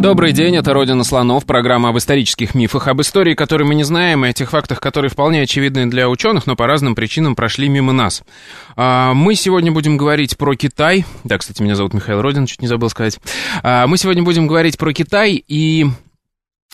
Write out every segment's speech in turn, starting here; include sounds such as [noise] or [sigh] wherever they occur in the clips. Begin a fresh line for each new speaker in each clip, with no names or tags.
Добрый день, это «Родина слонов», программа об исторических мифах, об истории, которые мы не знаем, и о тех фактах, которые вполне очевидны для ученых, но по разным причинам прошли мимо нас. А, мы сегодня будем говорить про Китай. Да, кстати, меня зовут Михаил Родин, чуть не забыл сказать. А, мы сегодня будем говорить про Китай и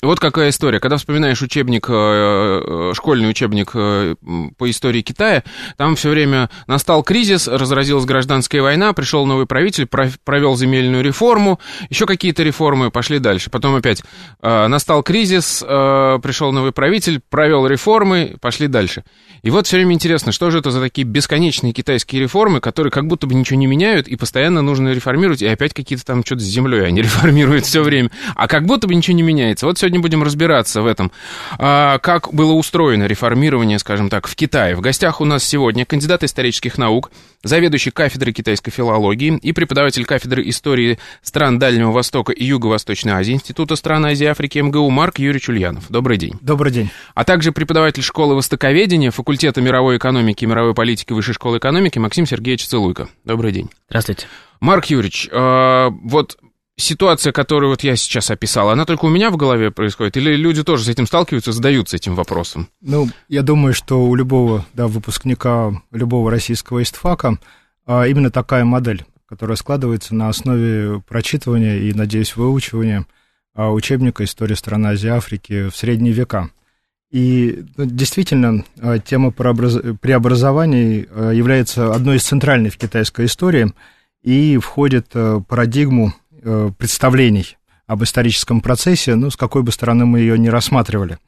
вот какая история. Когда вспоминаешь учебник, э, э, школьный учебник э, по истории Китая, там все время настал кризис, разразилась гражданская война, пришел новый правитель, провел земельную реформу, еще какие-то реформы, пошли дальше. Потом опять настал кризис, пришел новый правитель, провел реформы, пошли дальше. И вот все время интересно, что же это за такие бесконечные китайские реформы, которые как будто бы ничего не меняют, и постоянно нужно реформировать, и опять какие-то там что-то с землей они [laughs] реформируют все время, а как будто бы ничего не меняется. Вот сегодня будем разбираться в этом. А, как было устроено реформирование, скажем так, в Китае. В гостях у нас сегодня кандидат исторических наук, заведующий кафедрой китайской филологии и преподаватель кафедры истории стран Дальнего Востока и Юго-Восточной Азии Института стран Азии и Африки МГУ Марк Юрий Ульянов. Добрый день.
Добрый день.
А также преподаватель школы востоковедения, факультета мировой экономики и мировой политики Высшей школы экономики Максим Сергеевич Целуйко. Добрый день.
Здравствуйте.
Марк Юрьевич, э, вот ситуация, которую вот я сейчас описал, она только у меня в голове происходит, или люди тоже с этим сталкиваются, задаются этим вопросом?
Ну, я думаю, что у любого да, выпускника любого российского истфака а, именно такая модель, которая складывается на основе прочитывания и, надеюсь, выучивания а, учебника «История стран Азии и Африки» в средние века. И ну, действительно, а, тема преобразований является одной из центральных в китайской истории и входит в парадигму Э, представлений об историческом процессе, ну, с какой бы стороны мы ее не рассматривали.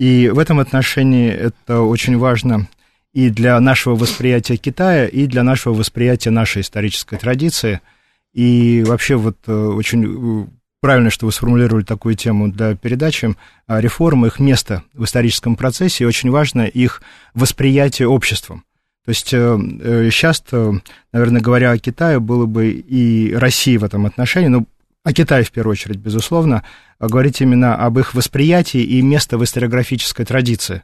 И в этом отношении это очень важно и для нашего восприятия Китая, и для нашего восприятия нашей исторической традиции. И вообще вот э, очень э, правильно, что вы сформулировали такую тему для передачи. А реформы, их место в историческом процессе, и очень важно их восприятие обществом. То есть сейчас, э, э, наверное, говоря о Китае, было бы и России в этом отношении, ну, о Китае в первую очередь, безусловно, говорить именно об их восприятии и место в историографической традиции.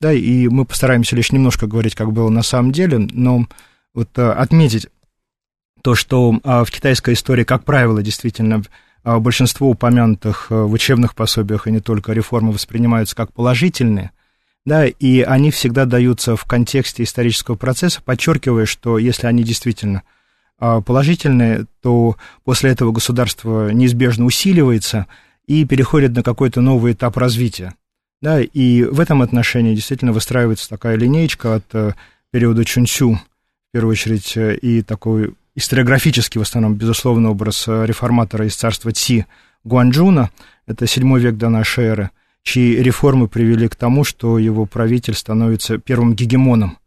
Да, и мы постараемся лишь немножко говорить, как было на самом деле, но вот э, отметить то, что в китайской истории, как правило, действительно большинство упомянутых в учебных пособиях и не только реформы воспринимаются как положительные – да, и они всегда даются в контексте исторического процесса, подчеркивая, что если они действительно а, положительные, то после этого государство неизбежно усиливается и переходит на какой-то новый этап развития. Да, и в этом отношении действительно выстраивается такая линеечка от э, периода Чунцю, в первую очередь, э, и такой историографический, в основном, безусловно, образ э, реформатора из царства Ци Гуанчжуна, это седьмой век до нашей эры, чьи реформы привели к тому, что его правитель становится первым гегемоном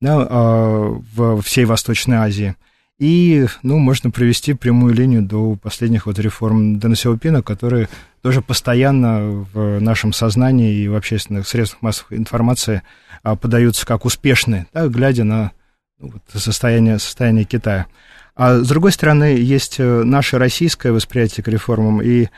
да, а, в всей Восточной Азии. И, ну, можно провести прямую линию до последних вот реформ Дэн Сяопина, которые тоже постоянно в нашем сознании и в общественных средствах массовой информации а, подаются как успешные, да, глядя на ну, вот, состояние, состояние Китая. А с другой стороны, есть э, наше российское восприятие к реформам, и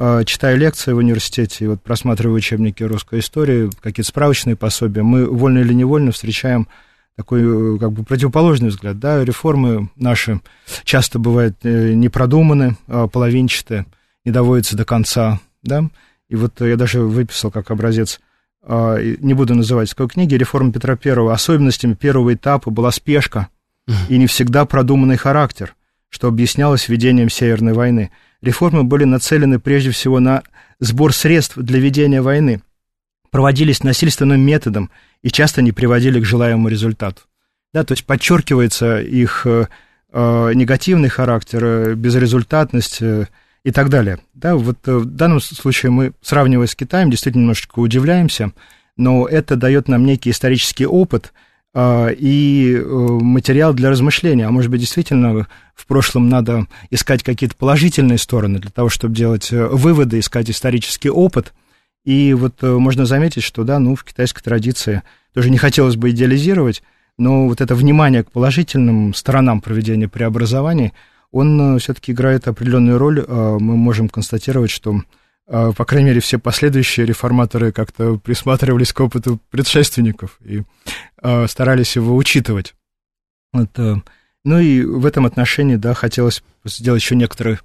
а, читая лекции в университете, вот просматривая учебники русской истории, какие-то справочные пособия, мы вольно или невольно встречаем такой э, как бы противоположный взгляд. Да? Реформы наши часто бывают э, не продуманы, половинчатые, не доводятся до конца. Да? И вот я даже выписал как образец, не буду называть какой книги, реформа Петра I. Особенностями первого этапа была спешка и не всегда продуманный характер, что объяснялось ведением Северной войны – Реформы были нацелены прежде всего на сбор средств для ведения войны, проводились насильственным методом и часто не приводили к желаемому результату. Да, то есть подчеркивается их э, э негативный характер, э, безрезультатность э, и так далее. Да, вот в данном случае мы, сравнивая с Китаем, действительно немножечко удивляемся, но это дает нам некий исторический опыт – и э, материал для размышления. А может быть, действительно, в прошлом надо искать какие-то положительные стороны для того, чтобы делать э, выводы, искать исторический опыт И вот можно заметить, что, да, ну, в китайской традиции тоже не хотелось бы идеализировать, но вот это внимание к положительным сторонам проведения преобразований, он все-таки играет определенную роль. Мы можем констатировать, что а, по крайней мере, все последующие реформаторы как-то присматривались к опыту предшественников и а, старались его учитывать. Вот, э, ну и в этом отношении, да, хотелось сделать еще некоторые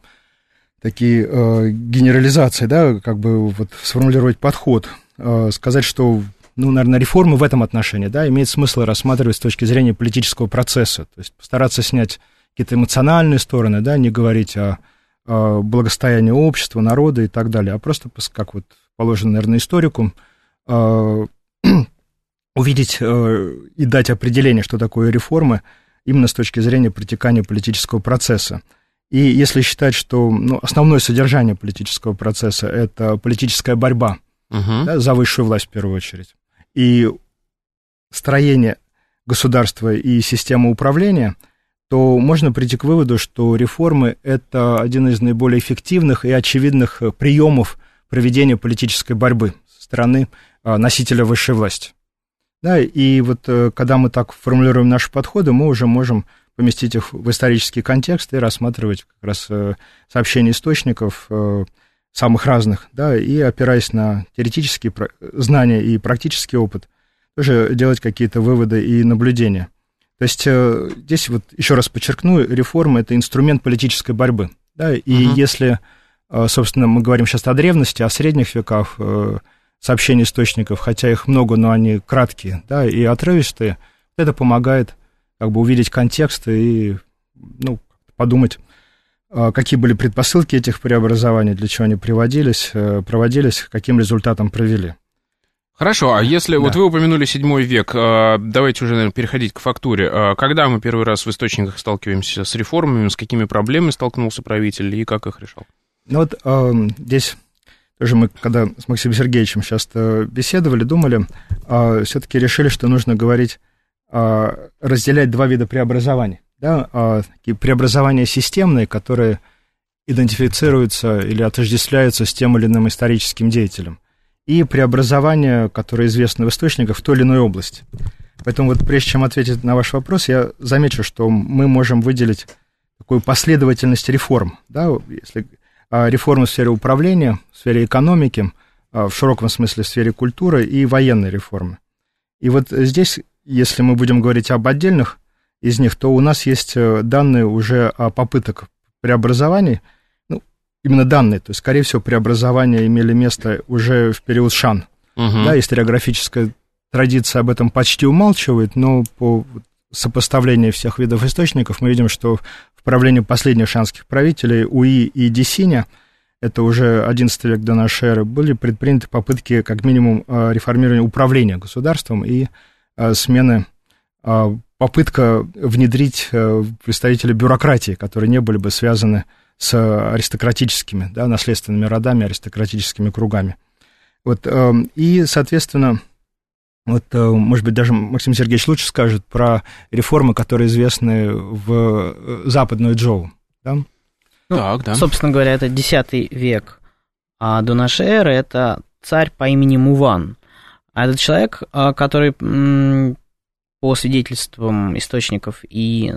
такие э, генерализации, да, как бы вот сформулировать подход, э, сказать, что, ну, наверное, реформы в этом отношении, да, имеет смысл рассматривать с точки зрения политического процесса, то есть постараться снять какие-то эмоциональные стороны, да, не говорить о Э, благосостояния общества, народа и так далее, а просто, как вот положено, наверное, историку, э, [clears throat] увидеть э, и дать определение, что такое реформы, именно с точки зрения протекания политического процесса. И если считать, что ну, основное содержание политического процесса – это политическая борьба угу. да, за высшую власть в первую очередь, и строение государства и системы управления – то можно прийти к выводу, что реформы – это один из наиболее эффективных и очевидных приемов проведения политической борьбы со стороны а, носителя высшей власти. Да, и вот э, когда мы так формулируем наши подходы, мы уже можем поместить их в исторический контекст и рассматривать как раз э, сообщения источников э, самых разных, да, и опираясь на теоретические знания и практический опыт, тоже делать какие-то выводы и наблюдения. То есть э, здесь вот еще раз подчеркну, реформа – это инструмент политической борьбы. Да? И угу. если, э, собственно, мы говорим сейчас о древности, о средних веках, э, сообщений источников, хотя их много, но они краткие да, и отрывистые, это помогает как бы увидеть контекст и ну, подумать, какие были предпосылки этих преобразований, для чего они приводились, проводились, каким результатом провели.
Хорошо, а если, да. вот вы упомянули седьмой век, а, давайте уже, наверное, переходить к фактуре. А когда мы первый раз в источниках сталкиваемся с реформами, с какими проблемами столкнулся правитель и как их решал?
Ну вот здесь тоже мы, когда с Максимом Сергеевичем часто беседовали, думали, все-таки решили, что нужно говорить, разделять два вида преобразований. Да? Такие преобразования системные, которые идентифицируются или отождествляются с тем или иным историческим деятелем и преобразования, которые известны в источниках в той или иной области. Поэтому вот прежде чем ответить на ваш вопрос, я замечу, что мы можем выделить такую последовательность реформ. Да, если а, реформы в сфере управления, в сфере экономики, а, в широком смысле в сфере культуры и военной реформы. И вот здесь, если мы будем говорить об отдельных из них, то у нас есть э, данные уже о попытках преобразований – именно данные. То есть, скорее всего, преобразования имели место уже в период Шан. Угу. Да, историографическая традиция об этом почти умалчивает, но по сопоставлению всех видов источников мы видим, что в правлении последних шанских правителей Уи и Десиня, это уже XI век до нашей эры, были предприняты попытки, как минимум, э, реформирования управления государством и э, смены э, попытка внедрить представителей бюрократии, которые не были бы связаны с с аристократическими, да, наследственными родами, аристократическими кругами. Вот, эм, и, соответственно, вот, э, может быть, даже Максим Сергеевич лучше скажет про реформы, которые известны в э, западную Джоу, да?
Ну, так, да. Собственно говоря, это X век а до нашей эры, это царь по имени Муван. А этот человек, а, который по свидетельствам источников и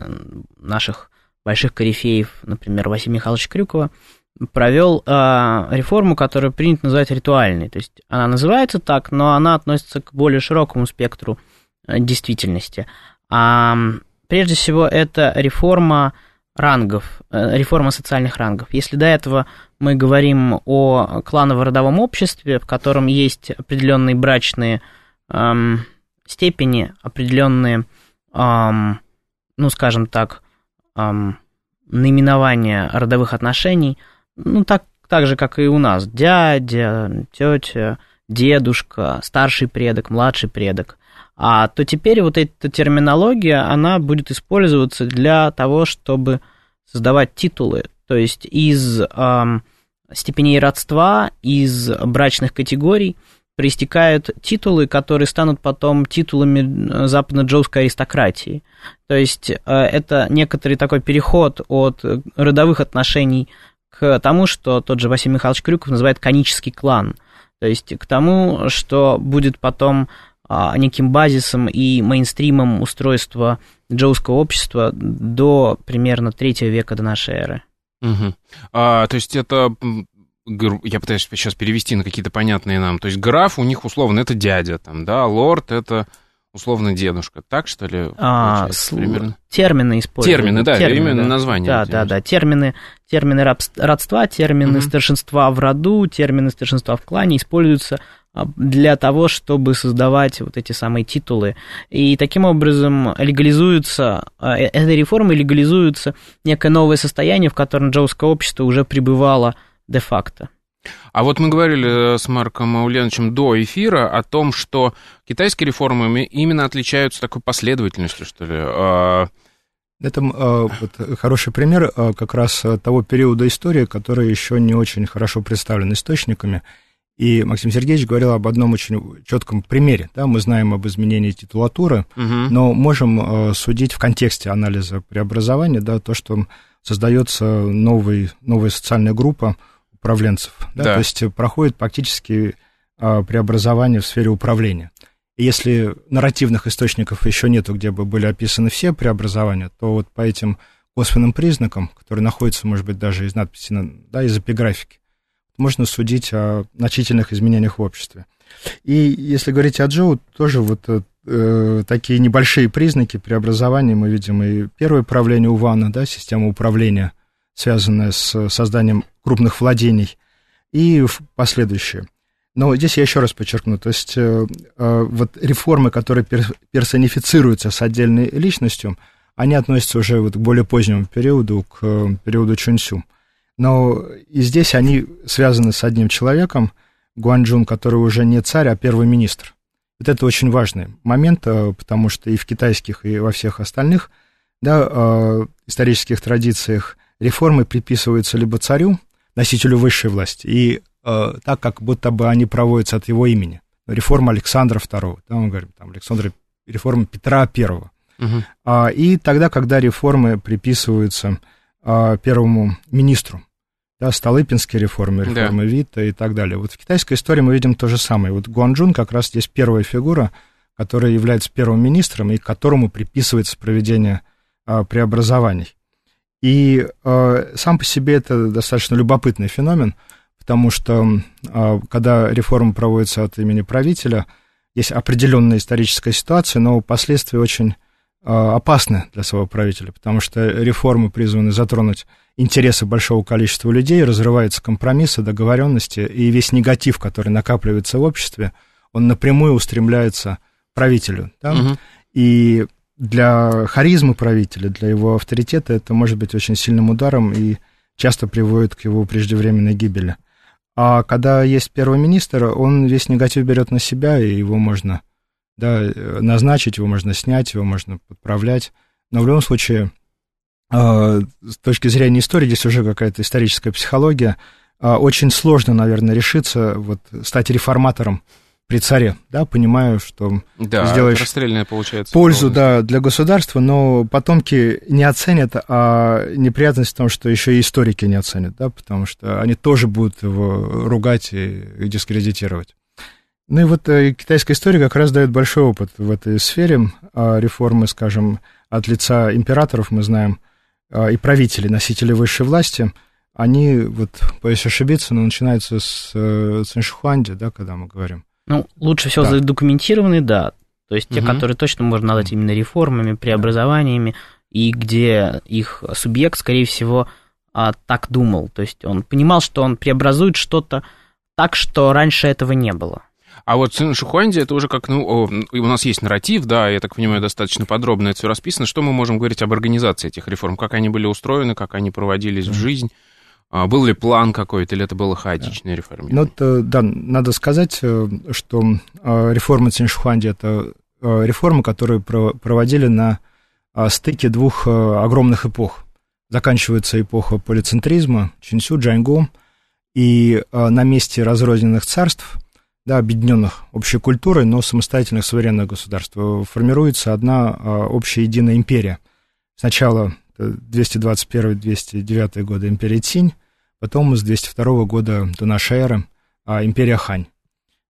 наших больших корифеев, например, Василия Михайловича Крюкова, провел э, реформу, которую принято называть ритуальной. То есть она называется так, но она относится к более широкому спектру э, действительности. А, прежде всего, это реформа рангов, э, реформа социальных рангов. Если до этого мы говорим о кланово-родовом обществе, в котором есть определенные брачные эм, степени, определенные, эм, ну, скажем так, эм, наименование родовых отношений, ну, так, так же, как и у нас. Дядя, тетя, дедушка, старший предок, младший предок. А то теперь вот эта терминология, она будет использоваться для того, чтобы создавать титулы. То есть из эм, степеней родства, из брачных категорий – проистекают титулы, которые станут потом титулами э, западно-джоуской аристократии. То есть э, это некоторый такой переход от родовых отношений к тому, что тот же Василий Михайлович Крюков называет конический клан. То есть к тому, что будет потом а, неким базисом и мейнстримом устройства джоуского общества до примерно третьего века до нашей эры.
Угу. А, то есть это я пытаюсь сейчас перевести на какие-то понятные нам. То есть граф у них условно это дядя, там, да, лорд это условно дедушка, так что ли?
А, с... примерно? Термины используют.
Термины, да, термины, именно да. название.
Да, да, да, термины, термины родства, термины угу. старшинства в роду, термины старшинства в клане используются а, для того, чтобы создавать вот эти самые титулы. И таким образом легализуется, а, э, этой реформой легализуется некое новое состояние, в котором джоуское общество уже пребывало де-факто.
А вот мы говорили э, с Марком Ульяновичем до эфира о том, что китайские реформы именно отличаются такой последовательностью, что ли. А,
Это э, вот, хороший пример э, как раз того периода истории, который еще не очень хорошо представлен источниками. И Максим Сергеевич говорил об одном очень четком примере. Да, мы знаем об изменении титулатуры, угу. но можем судить в контексте анализа преобразования, да, то, что создается новый, новая социальная группа, управленцев. Да? Да. То есть проходит практически а, преобразование в сфере управления. И если нарративных источников еще нету, где бы были описаны все преобразования, то вот по этим косвенным признакам, которые находятся, может быть, даже из надписи, да, из эпиграфики, можно судить о значительных изменениях в обществе. И если говорить о Джоу, тоже вот э, такие небольшие признаки преобразования мы видим и первое правление Увана, да, система управления, связанная с созданием крупных владений, и последующие. Но здесь я еще раз подчеркну, то есть э, э, вот реформы, которые персонифицируются с отдельной личностью, они относятся уже вот к более позднему периоду, к э, периоду Чунсю. Но и здесь они связаны с одним человеком, Гуанчжун, который уже не царь, а первый министр. Вот это очень важный момент, потому что и в китайских, и во всех остальных да, исторических традициях реформы приписываются либо царю, носителю высшей власти, и э, так, как будто бы они проводятся от его имени. Реформа Александра II, да, мы говорим, там, Александра, реформа Петра I. Угу. А, и тогда, когда реформы приписываются а, первому министру, да, Столыпинские реформы, реформы да. Вита и так далее. Вот в китайской истории мы видим то же самое. Вот Гуанчжун как раз здесь первая фигура, которая является первым министром и которому приписывается проведение а, преобразований. И э, сам по себе это достаточно любопытный феномен, потому что э, когда реформа проводится от имени правителя, есть определенная историческая ситуация, но последствия очень э, опасны для своего правителя, потому что реформы призваны затронуть интересы большого количества людей, разрываются компромиссы, договоренности, и весь негатив, который накапливается в обществе, он напрямую устремляется правителю. Да? Угу. И для харизмы правителя, для его авторитета это может быть очень сильным ударом и часто приводит к его преждевременной гибели. А когда есть первый министр, он весь негатив берет на себя, и его можно да, назначить, его можно снять, его можно подправлять. Но в любом случае, а, с точки зрения истории, здесь уже какая-то историческая психология, а, очень сложно, наверное, решиться, вот, стать реформатором при царе, да, понимаю, что
да, сделаешь расстрельная получается
пользу, да, для государства, но потомки не оценят, а неприятность в том, что еще и историки не оценят, да, потому что они тоже будут его ругать и, и дискредитировать. Ну и вот э, китайская история как раз дает большой опыт в этой сфере. А реформы, скажем, от лица императоров мы знаем, а, и правителей, носителей высшей власти, они, вот, боюсь ошибиться, но начинаются с э, Циншихуанди, да, когда мы говорим
ну, лучше всего да. задокументированные, да. То есть те, угу. которые точно можно назвать именно реформами, преобразованиями, и где их субъект, скорее всего, а, так думал. То есть он понимал, что он преобразует что-то так, что раньше этого не было.
А вот Цин Шихуанди, это уже как, ну, у нас есть нарратив, да, я так понимаю, достаточно подробно это все расписано. Что мы можем говорить об организации этих реформ? Как они были устроены, как они проводились mm-hmm. в жизнь? А был ли план какой-то, или это было хаотичное да. реформирование?
Ну, да, надо сказать, э, что э, реформа Циншхуанди – это э, реформы, которые проводили на стыке двух огромных эпох. Заканчивается эпоха полицентризма, Чинсю, Джаньгу, и на месте разрозненных царств, да, объединенных общей культурой, но самостоятельных суверенных государств, формируется одна общая единая империя. Сначала 221-209 года империя Цинь, потом с 202 года до нашей эры а, империя Хань.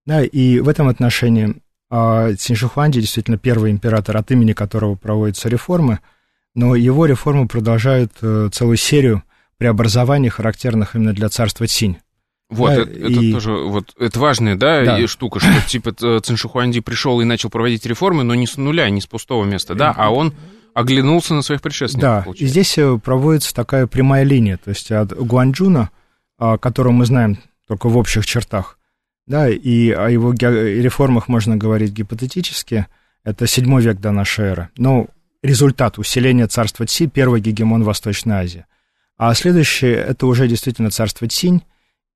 Да, и в этом отношении а, Циншихуанди действительно первый император, от имени которого проводятся реформы, но его реформы продолжают э, целую серию преобразований, характерных именно для царства Цинь.
Вот, да, это, и... тоже вот, это важная, да, да. штука, что типа Циншихуанди пришел и начал проводить реформы, но не с нуля, не с пустого места, да, а он оглянулся на своих предшественников.
Да, получается. и здесь э, проводится такая прямая линия, то есть от Гуанчжуна, о котором мы знаем только в общих чертах, да, и о его реформах можно говорить гипотетически, это седьмой век до нашей эры. Но результат усиления царства Ци, первый гегемон Восточной Азии. А следующее, это уже действительно царство Цинь,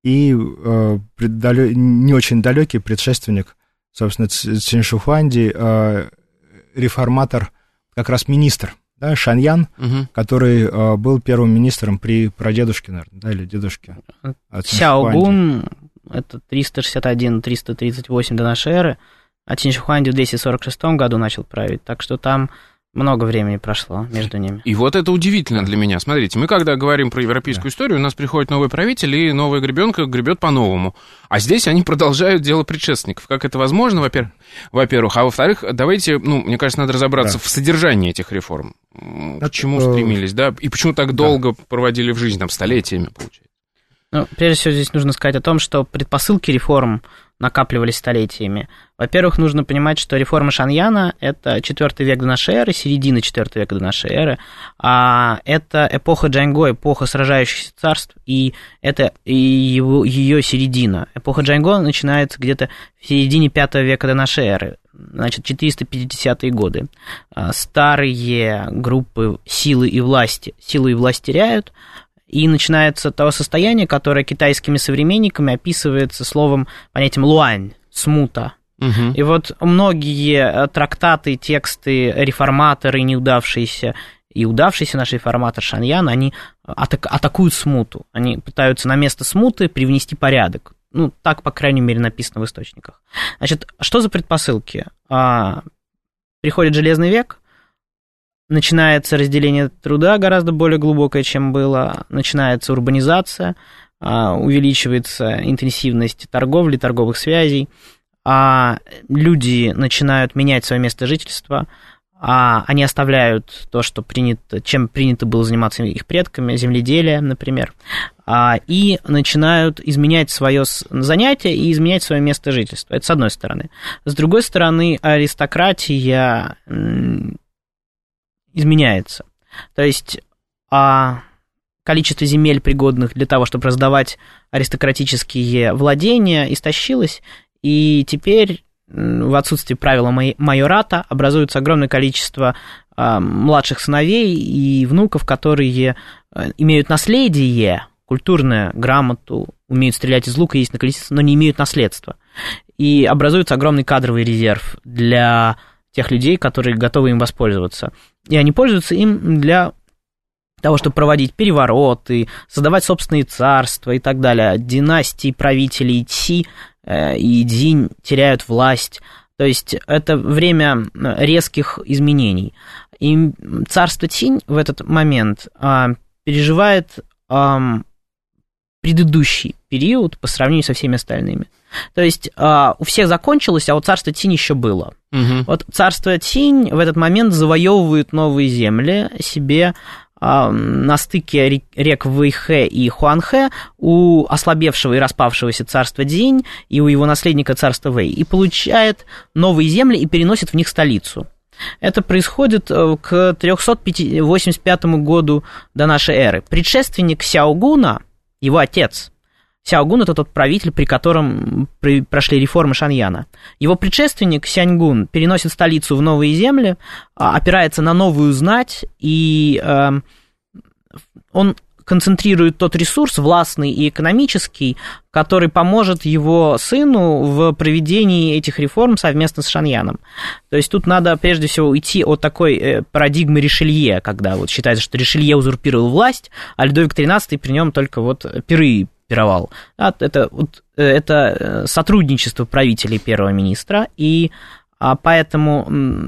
и э, преддалё... не очень далекий предшественник, собственно, Циншухуанди, э, реформатор, как раз министр, да, Шаньян, угу. который э, был первым министром при прадедушке, наверное, да, или дедушке.
Сяогун, это 361-338 до нашей эры, а Циншухуанди в 246 году начал править, так что там много времени прошло между ними.
И вот это удивительно для меня. Смотрите, мы когда говорим про европейскую да. историю, у нас приходит новый правитель, и новая гребенка гребет по-новому. А здесь они продолжают дело предшественников. Как это возможно, во-первых? Во-первых. А во-вторых, давайте, ну, мне кажется, надо разобраться да. в содержании этих реформ. К чему э, стремились, да? И почему так долго да. проводили в жизнь, там, столетиями, получается?
Ну, прежде всего, здесь нужно сказать о том, что предпосылки реформ накапливались столетиями. Во-первых, нужно понимать, что реформа Шаньяна – это четвертый век до нашей эры, середина IV века до нашей эры, а это эпоха Джаньго, эпоха сражающихся царств, и это и его, ее середина. Эпоха Джаньго начинается где-то в середине V века до нашей эры, значит, 450-е годы. А, старые группы силы и власти, силу и власть теряют, и начинается то состояние, которое китайскими современниками описывается словом, понятием луань, смута. Угу. И вот многие э, трактаты, тексты, реформаторы, неудавшиеся, и удавшийся наш реформатор Шаньян, они атак, атакуют смуту. Они пытаются на место смуты привнести порядок. Ну, так, по крайней мере, написано в источниках. Значит, что за предпосылки? А, приходит Железный век, начинается разделение труда гораздо более глубокое, чем было, начинается урбанизация, а, увеличивается интенсивность торговли, торговых связей, а люди начинают менять свое место жительства, а они оставляют то, что принято, чем принято было заниматься их предками, земледелие, например, а, и начинают изменять свое занятие и изменять свое место жительства. Это с одной стороны. С другой стороны, аристократия изменяется. То есть а количество земель, пригодных для того, чтобы раздавать аристократические владения, истощилось, и теперь в отсутствии правила майората образуется огромное количество а, младших сыновей и внуков, которые а, имеют наследие, культурное, грамоту, умеют стрелять из лука, есть на количество, но не имеют наследства. И образуется огромный кадровый резерв для тех людей, которые готовы им воспользоваться. И они пользуются им для того, чтобы проводить перевороты, создавать собственные царства и так далее. Династии правителей Ци э, и Дзинь теряют власть. То есть это время резких изменений. И царство Цинь в этот момент а, переживает предыдущий период по сравнению со всеми остальными. То есть а, у всех закончилось, а вот царство Тинь еще было. Угу. Вот царство Тинь в этот момент завоевывает новые земли себе а, на стыке рек Вэйхэ и Хуанхэ у ослабевшего и распавшегося царства Дзинь и у его наследника царства Вэй и получает новые земли и переносит в них столицу. Это происходит э, к 385 году до нашей эры. Предшественник Сяогуна, его отец, Сяогун – это тот правитель, при котором прошли реформы Шаньяна. Его предшественник Сяньгун переносит столицу в новые земли, а, опирается на новую знать, и э, он концентрирует тот ресурс властный и экономический, который поможет его сыну в проведении этих реформ совместно с Шаньяном. То есть тут надо прежде всего уйти от такой э, парадигмы Ришелье, когда вот считается, что Ришелье узурпировал власть, а Людовик XIII при нем только вот пиры пировал. Это, вот, э, это э, сотрудничество правителей первого министра, и а, поэтому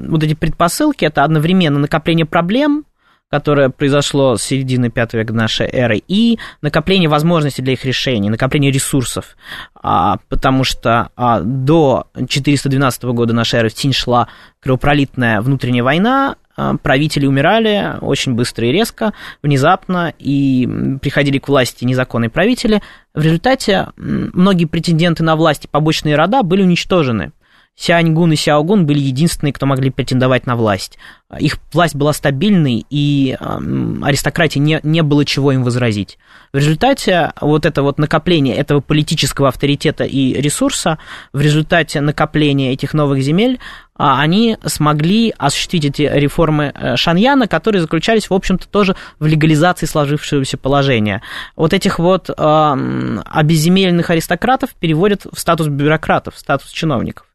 вот эти предпосылки – это одновременно накопление проблем, которое произошло с середины V века нашей эры, и накопление возможностей для их решения, накопление ресурсов, а, потому что а, до 412 года нашей эры в тень шла кровопролитная внутренняя война, а, правители умирали очень быстро и резко, внезапно, и приходили к власти незаконные правители. В результате многие претенденты на власть и побочные рода были уничтожены. Сианьгун и Сяогун были единственные, кто могли претендовать на власть. Их власть была стабильной, и аристократии не, не было чего им возразить. В результате вот это вот накопление этого политического авторитета и ресурса, в результате накопления этих новых земель, а, они смогли осуществить эти реформы э, Шаньяна, которые заключались, в общем-то, тоже в легализации сложившегося положения. Вот этих вот э, обезземеленных аристократов переводят в статус бюрократов, в статус чиновников.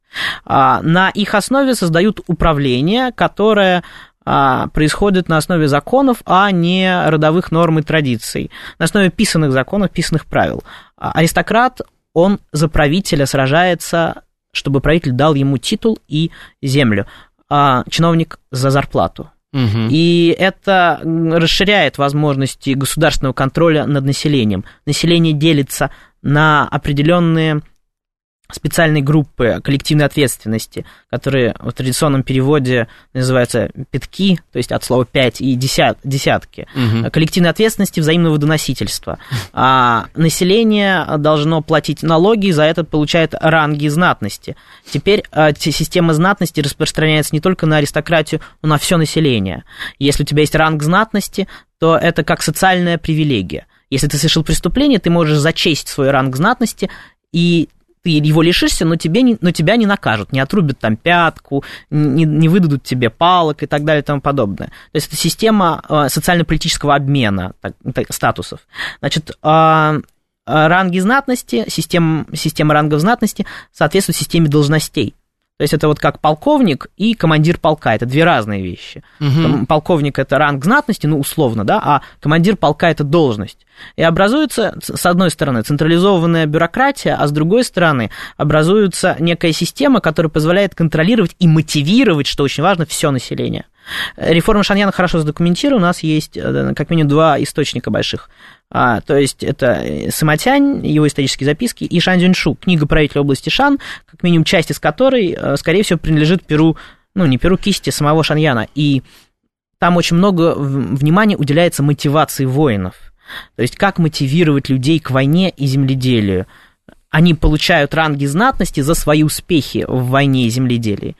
А, на их основе создают управление, которое а, происходит на основе законов, а не родовых норм и традиций, на основе писанных законов, писанных правил. А, аристократ, он за правителя сражается, чтобы правитель дал ему титул и землю, а чиновник за зарплату. Угу. И это расширяет возможности государственного контроля над населением. Население делится на определенные специальной группы коллективной ответственности, которые в традиционном переводе называются пятки, то есть от слова пять и десят, десятки. Угу. Коллективной ответственности взаимного доносительства. А население должно платить налоги, за это получает ранги знатности. Теперь а, система знатности распространяется не только на аристократию, но на все население. Если у тебя есть ранг знатности, то это как социальная привилегия. Если ты совершил преступление, ты можешь зачесть свой ранг знатности, и ты его лишишься, но, тебе не, но тебя не накажут, не отрубят там пятку, не, не выдадут тебе палок и так далее и тому подобное. То есть это система э, социально-политического обмена так, так, статусов. Значит, э, ранги знатности, система, система рангов знатности соответствует системе должностей. То есть это вот как полковник и командир полка, это две разные вещи. Угу. Полковник это ранг знатности, ну условно, да, а командир полка это должность. И образуется, с одной стороны, централизованная бюрократия, а с другой стороны, образуется некая система, которая позволяет контролировать и мотивировать, что очень важно, все население. Реформа Шаньяна хорошо задокументирована, у нас есть э, как минимум два источника больших. А, то есть это Самотянь, его исторические записки, и Шан Цзюньшу, книга правителя области Шан, как минимум часть из которой, э, скорее всего, принадлежит Перу, ну, не Перу кисти, самого Шаньяна. И там очень много внимания уделяется мотивации воинов. То есть как мотивировать людей к войне и земледелию. Они получают ранги знатности за свои успехи в войне и земледелии.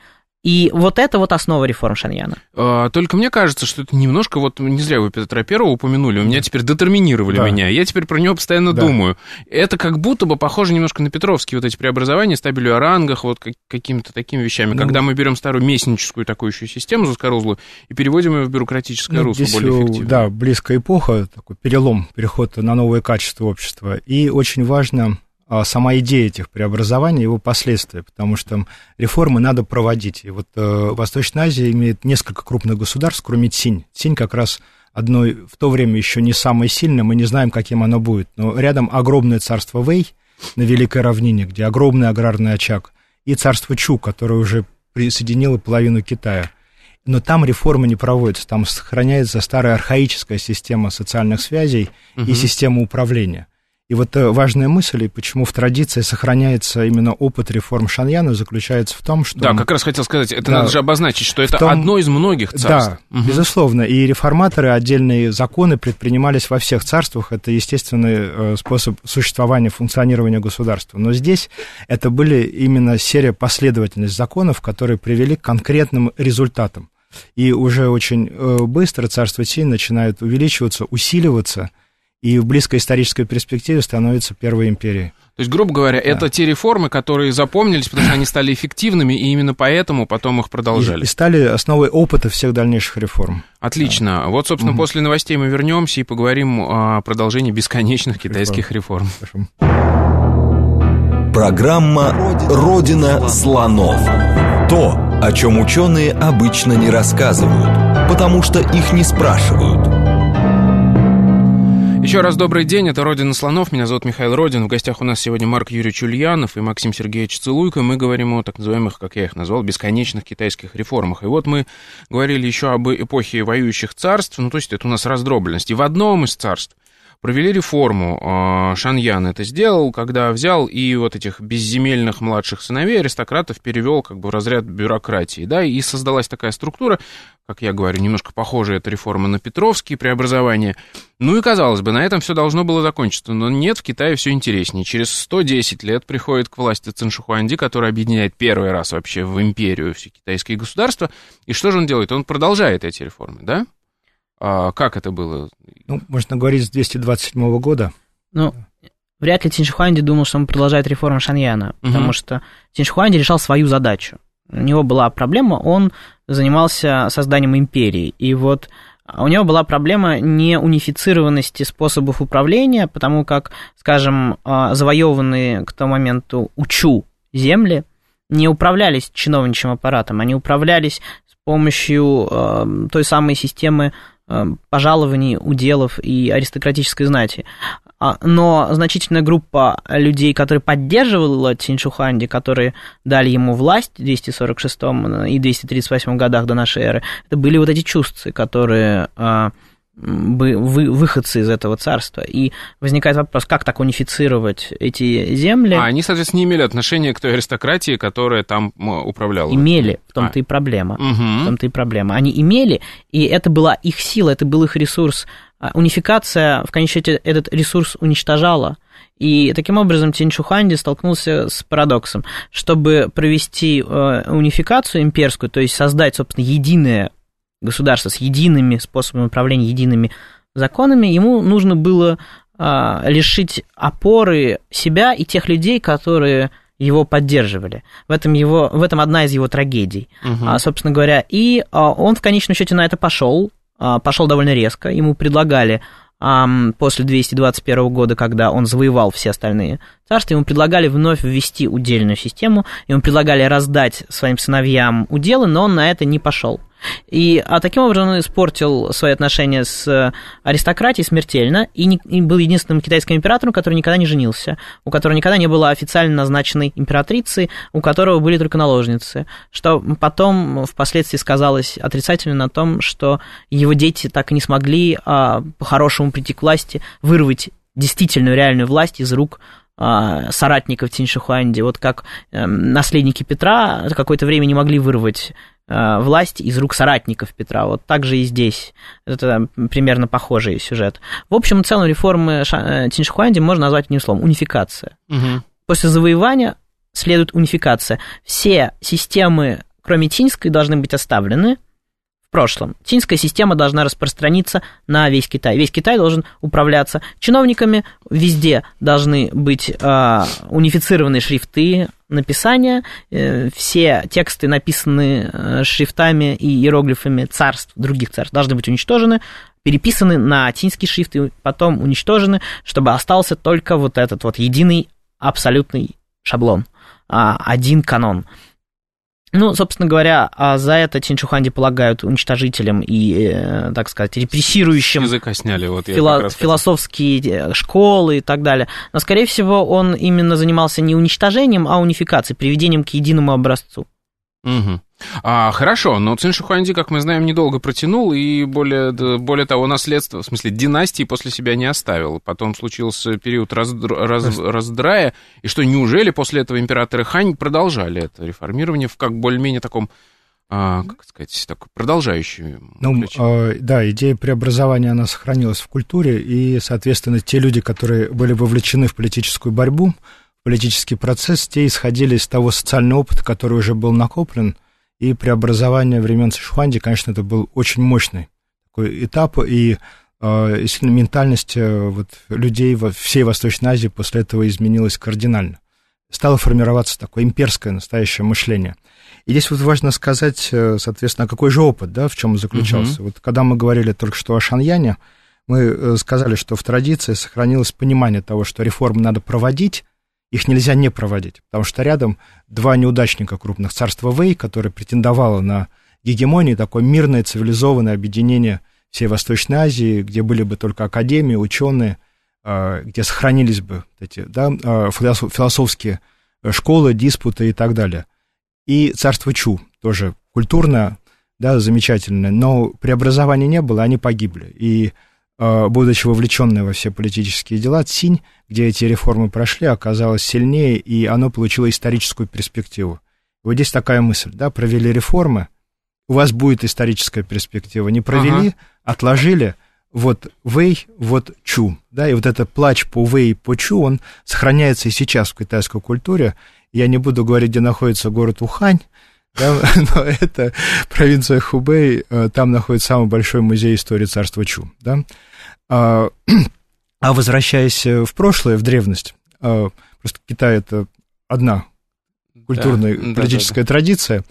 И вот это вот основа реформ Шаньяна.
А, только мне кажется, что это немножко, вот не зря вы Петра Первого упомянули, у меня теперь детерминировали да. меня, я теперь про него постоянно да. думаю. Это как будто бы похоже немножко на Петровские вот эти преобразования, стабилю о рангах, вот как, какими-то такими вещами, ну, когда мы берем старую местническую такую еще систему заскорузлую и переводим ее в бюрократическое ну, русло более эффективно.
Да, близкая эпоха, такой перелом, переход на новое качество общества. И очень важно сама идея этих преобразований, его последствия, потому что реформы надо проводить. И вот э, Восточная Азия имеет несколько крупных государств, кроме Цинь. Цинь как раз одной в то время еще не самое сильное, мы не знаем, каким оно будет. Но рядом огромное царство Вэй на Великой равнине, где огромный аграрный очаг, и царство Чу, которое уже присоединило половину Китая. Но там реформы не проводятся, там сохраняется старая архаическая система социальных связей угу. и система управления. И вот э, важная мысль, и почему в традиции сохраняется именно опыт реформ Шаньяна, заключается в том, что...
Да, как раз хотел сказать, это да, надо же обозначить, что это том... одно из многих царств.
Да, угу. безусловно. И реформаторы, отдельные законы предпринимались во всех царствах. Это естественный э, способ существования, функционирования государства. Но здесь это были именно серия последовательность законов, которые привели к конкретным результатам. И уже очень э, быстро царство Цинь начинает увеличиваться, усиливаться – и в близкой исторической перспективе становится первой империей.
То есть, грубо говоря, да. это те реформы, которые запомнились, потому что они стали эффективными, и именно поэтому потом их продолжали.
И, и стали основой опыта всех дальнейших реформ.
Отлично. Да. Вот, собственно, угу. после новостей мы вернемся и поговорим о продолжении бесконечных китайских реформ. реформ.
Программа «Родина слонов». То, о чем ученые обычно не рассказывают, потому что их не спрашивают –
Еще раз добрый день, это «Родина слонов», меня зовут Михаил Родин, в гостях у нас сегодня Марк Юрьевич Ульянов и Максим Сергеевич Целуйко, мы говорим о так называемых, как я их назвал, бесконечных китайских реформах. И вот мы говорили еще об эпохе воюющих царств, ну то есть это у нас раздробленность, и в одном из царств провели реформу. А, Шаньян это сделал, когда взял и вот этих безземельных младших сыновей аристократов перевел как бы в разряд бюрократии, да, и создалась такая структура, как я говорю, немножко похожая эта реформа на Петровские преобразования. Ну и, казалось бы, на этом все должно было закончиться, но нет, в Китае все интереснее. Через 110 лет приходит к власти Циншихуанди, который объединяет первый раз вообще в империю все китайские государства, и что же он делает? Он продолжает эти реформы, да? А как это было?
Ну, можно говорить с 227 года.
Ну, вряд ли Тиньшихуанди думал, что он продолжает реформу Шаньяна, угу. потому что Тиньшихуанди решал свою задачу. У него была проблема, он занимался созданием империи, и вот у него была проблема не унифицированности способов управления, потому как, скажем, а, завоеванные к тому моменту Учу земли не управлялись чиновничьим аппаратом, они управлялись с помощью э, той самой системы пожалований, уделов и аристократической знати. А, но значительная группа людей, которые поддерживала Циншуханди, которые дали ему власть в 246 и 238 годах до нашей эры, это были вот эти чувства, которые а, выходцы из этого царства. И возникает вопрос, как так унифицировать эти земли?
А они, соответственно, не имели отношения к той аристократии, которая там управляла?
Имели, в том-то а. и проблема. Угу. В том-то и проблема. Они имели, и это была их сила, это был их ресурс. А унификация, в конечном счете, этот ресурс уничтожала. И таким образом Тиньшуханди столкнулся с парадоксом. Чтобы провести э, унификацию имперскую, то есть создать, собственно, единое государства с едиными способами управления, едиными законами, ему нужно было а, лишить опоры себя и тех людей, которые его поддерживали. В этом, его, в этом одна из его трагедий, угу. а, собственно говоря. И а, он в конечном счете на это пошел, а, пошел довольно резко. Ему предлагали после 221 года, когда он завоевал все остальные царства, ему предлагали вновь ввести удельную систему, ему предлагали раздать своим сыновьям уделы, но он на это не пошел. И а таким образом он испортил свои отношения с э, аристократией смертельно и, не, и был единственным китайским императором, который никогда не женился, у которого никогда не было официально назначенной императрицы, у которого были только наложницы, что потом впоследствии сказалось отрицательно на том, что его дети так и не смогли а, по-хорошему прийти к власти, вырвать действительную реальную власть из рук а, соратников Тиньшихуанди, вот как эм, наследники Петра какое-то время не могли вырвать власть из рук соратников Петра. Вот так же и здесь. Это примерно похожий сюжет. В общем и целом реформы э, Тиньшихуанди можно назвать одним словом – унификация. Угу. После завоевания следует унификация. Все системы, кроме Тиньской, должны быть оставлены, в прошлом. Тинская система должна распространиться на весь Китай. Весь Китай должен управляться чиновниками, везде должны быть э, унифицированные шрифты написания, э, все тексты, написанные э, шрифтами и иероглифами царств, других царств, должны быть уничтожены, переписаны на тинский шрифт и потом уничтожены, чтобы остался только вот этот вот единый абсолютный шаблон, а, один канон. Ну, собственно говоря, а за это Чинчуханди полагают уничтожителем и, э, так сказать, репрессирующим
языка сняли, вот
фило- философские хотел. школы и так далее. Но, скорее всего, он именно занимался не уничтожением, а унификацией, приведением к единому образцу.
Угу. А, хорошо, но Цин Шихуанди, как мы знаем, недолго протянул и более, более того, наследство, в смысле династии после себя не оставил. Потом случился период раз, раз, раздрая, и что, неужели после этого императоры Хань продолжали это реформирование в как более-менее таком а, как сказать, так, продолжающую.
Ну, э, да, идея преобразования, она сохранилась в культуре, и, соответственно, те люди, которые были вовлечены в политическую борьбу, политический процесс, те исходили из того социального опыта, который уже был накоплен, и преобразование времен Сычуанди, конечно, это был очень мощный такой этап, и э, ментальность э, вот, людей во всей Восточной Азии после этого изменилась кардинально. Стало формироваться такое имперское настоящее мышление. И здесь вот важно сказать, э, соответственно, какой же опыт, да, в чем заключался. Угу. Вот когда мы говорили только что о Шаньяне, мы э, сказали, что в традиции сохранилось понимание того, что реформы надо проводить, их нельзя не проводить, потому что рядом два неудачника крупных, царства Вэй, которое претендовало на гегемонию, такое мирное цивилизованное объединение всей Восточной Азии, где были бы только академии, ученые, а, где сохранились бы эти да, а, философские школы, диспуты и так далее. И царство Чу тоже культурное, да, замечательное, но преобразования не было, они погибли. И будучи вовлеченной во все политические дела, Цинь, где эти реформы прошли, оказалось сильнее, и оно получило историческую перспективу. Вот здесь такая мысль, да, провели реформы, у вас будет историческая перспектива. Не провели, ага. отложили, вот Вэй, вот Чу, да, и вот этот плач по Вэй, по Чу, он сохраняется и сейчас в китайской культуре. Я не буду говорить, где находится город Ухань, да, [laughs] но это провинция Хубэй, э, там находится самый большой музей истории царства Чу, да. А, [clears throat] а возвращаясь в прошлое, в древность, а, просто Китай это одна культурная да, политическая да, да, традиция,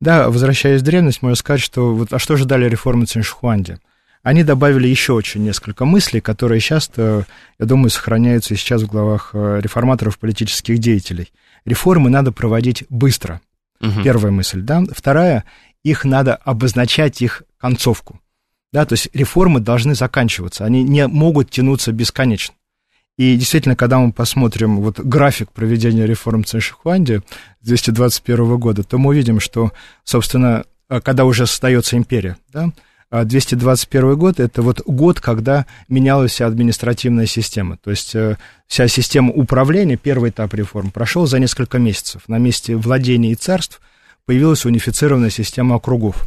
да, возвращаясь в древность, можно сказать, что вот, а что же дали реформы Циншихуанди? Они добавили еще очень несколько мыслей, которые сейчас, я думаю, сохраняются и сейчас в главах э, реформаторов, политических деятелей. Реформы надо проводить быстро. Угу. Первая мысль, да. Вторая, их надо обозначать их концовку. Да, то есть реформы должны заканчиваться, они не могут тянуться бесконечно. И действительно, когда мы посмотрим вот график проведения реформ Циншихуанди 221 года, то мы увидим, что, собственно, э, когда уже создается империя, да, 221 год – это вот год, когда менялась вся административная система. То есть э, вся система управления, первый этап реформ, прошел за несколько месяцев. На месте владений и царств появилась унифицированная система округов.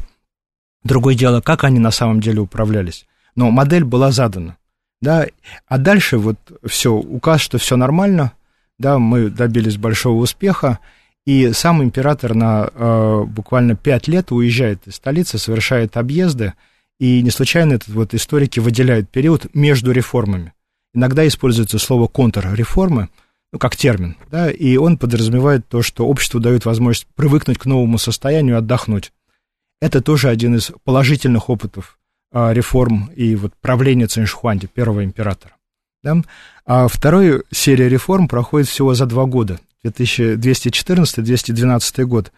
Другое дело, как они на самом деле управлялись. Но модель была задана да, а дальше вот все, указ, что все нормально, да, мы добились большого успеха, и сам император на э, буквально пять лет уезжает из столицы, совершает объезды, и не случайно этот вот историки выделяют период между реформами. Иногда используется слово контрреформы, ну, как термин, да, и он подразумевает то, что обществу дают возможность привыкнуть к новому состоянию, отдохнуть. Это тоже один из положительных опытов а, реформ и вот правления Циншхуанди, первого императора. Да? А вторая серия реформ проходит всего за два года, 2214-212 год.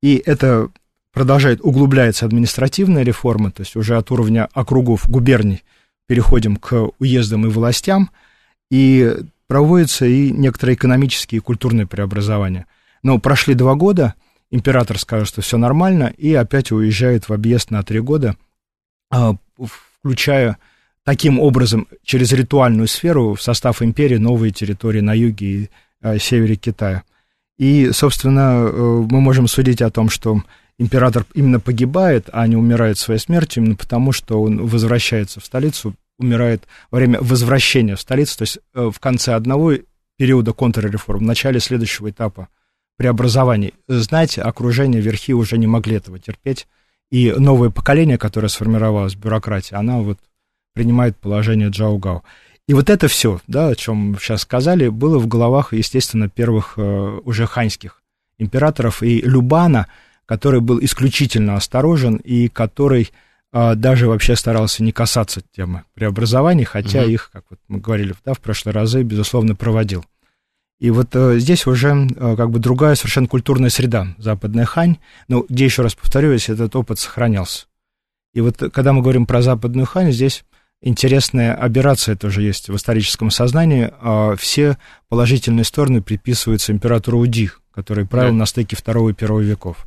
И это продолжает, углубляется административная реформа, то есть уже от уровня округов, губерний переходим к уездам и властям, и проводятся и некоторые экономические и культурные преобразования. Но прошли два года, император скажет, что все нормально, и опять уезжает в объезд на три года – а, включая таким образом через ритуальную сферу в состав империи новые территории на юге и а, севере Китая. И, собственно, э, мы можем судить о том, что император именно погибает, а не умирает своей смертью, именно потому, что он возвращается в столицу, умирает во время возвращения в столицу, то есть э, в конце одного периода контрреформ, в начале следующего этапа преобразований. Знать окружение, верхи уже не могли этого терпеть, и новое поколение, которое сформировалось в бюрократии, она вот принимает положение Джао Гао. И вот это все, да, о чем сейчас сказали, было в головах, естественно, первых э, уже ханьских императоров и Любана, который был исключительно осторожен и который э, даже вообще старался не касаться темы преобразований, хотя угу. их, как вот мы говорили да, в прошлые разы, безусловно, проводил. И вот э, здесь уже э, как бы другая совершенно культурная среда, западная Хань, но где, еще раз повторюсь, этот опыт сохранялся. И вот когда мы говорим про западную Хань, здесь интересная аберрация тоже есть в историческом сознании. Э, все положительные стороны приписываются императору Уди, который правил да. на стыке второго и первого веков.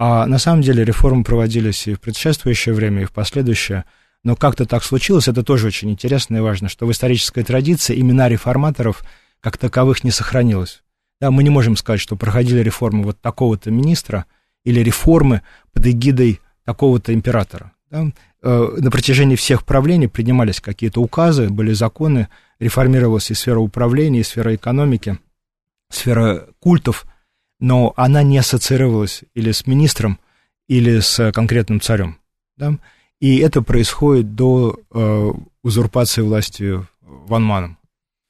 А на самом деле реформы проводились и в предшествующее время, и в последующее. Но как-то так случилось, это тоже очень интересно и важно, что в исторической традиции имена реформаторов – как таковых не сохранилось. Да, мы не можем сказать, что проходили реформы вот такого-то министра или реформы под эгидой такого-то императора. Да? Э, на протяжении всех правлений принимались какие-то указы, были законы, реформировалась и сфера управления, и сфера экономики, сфера культов, но она не ассоциировалась или с министром, или с конкретным царем. Да? И это происходит до э, узурпации власти Ванманом.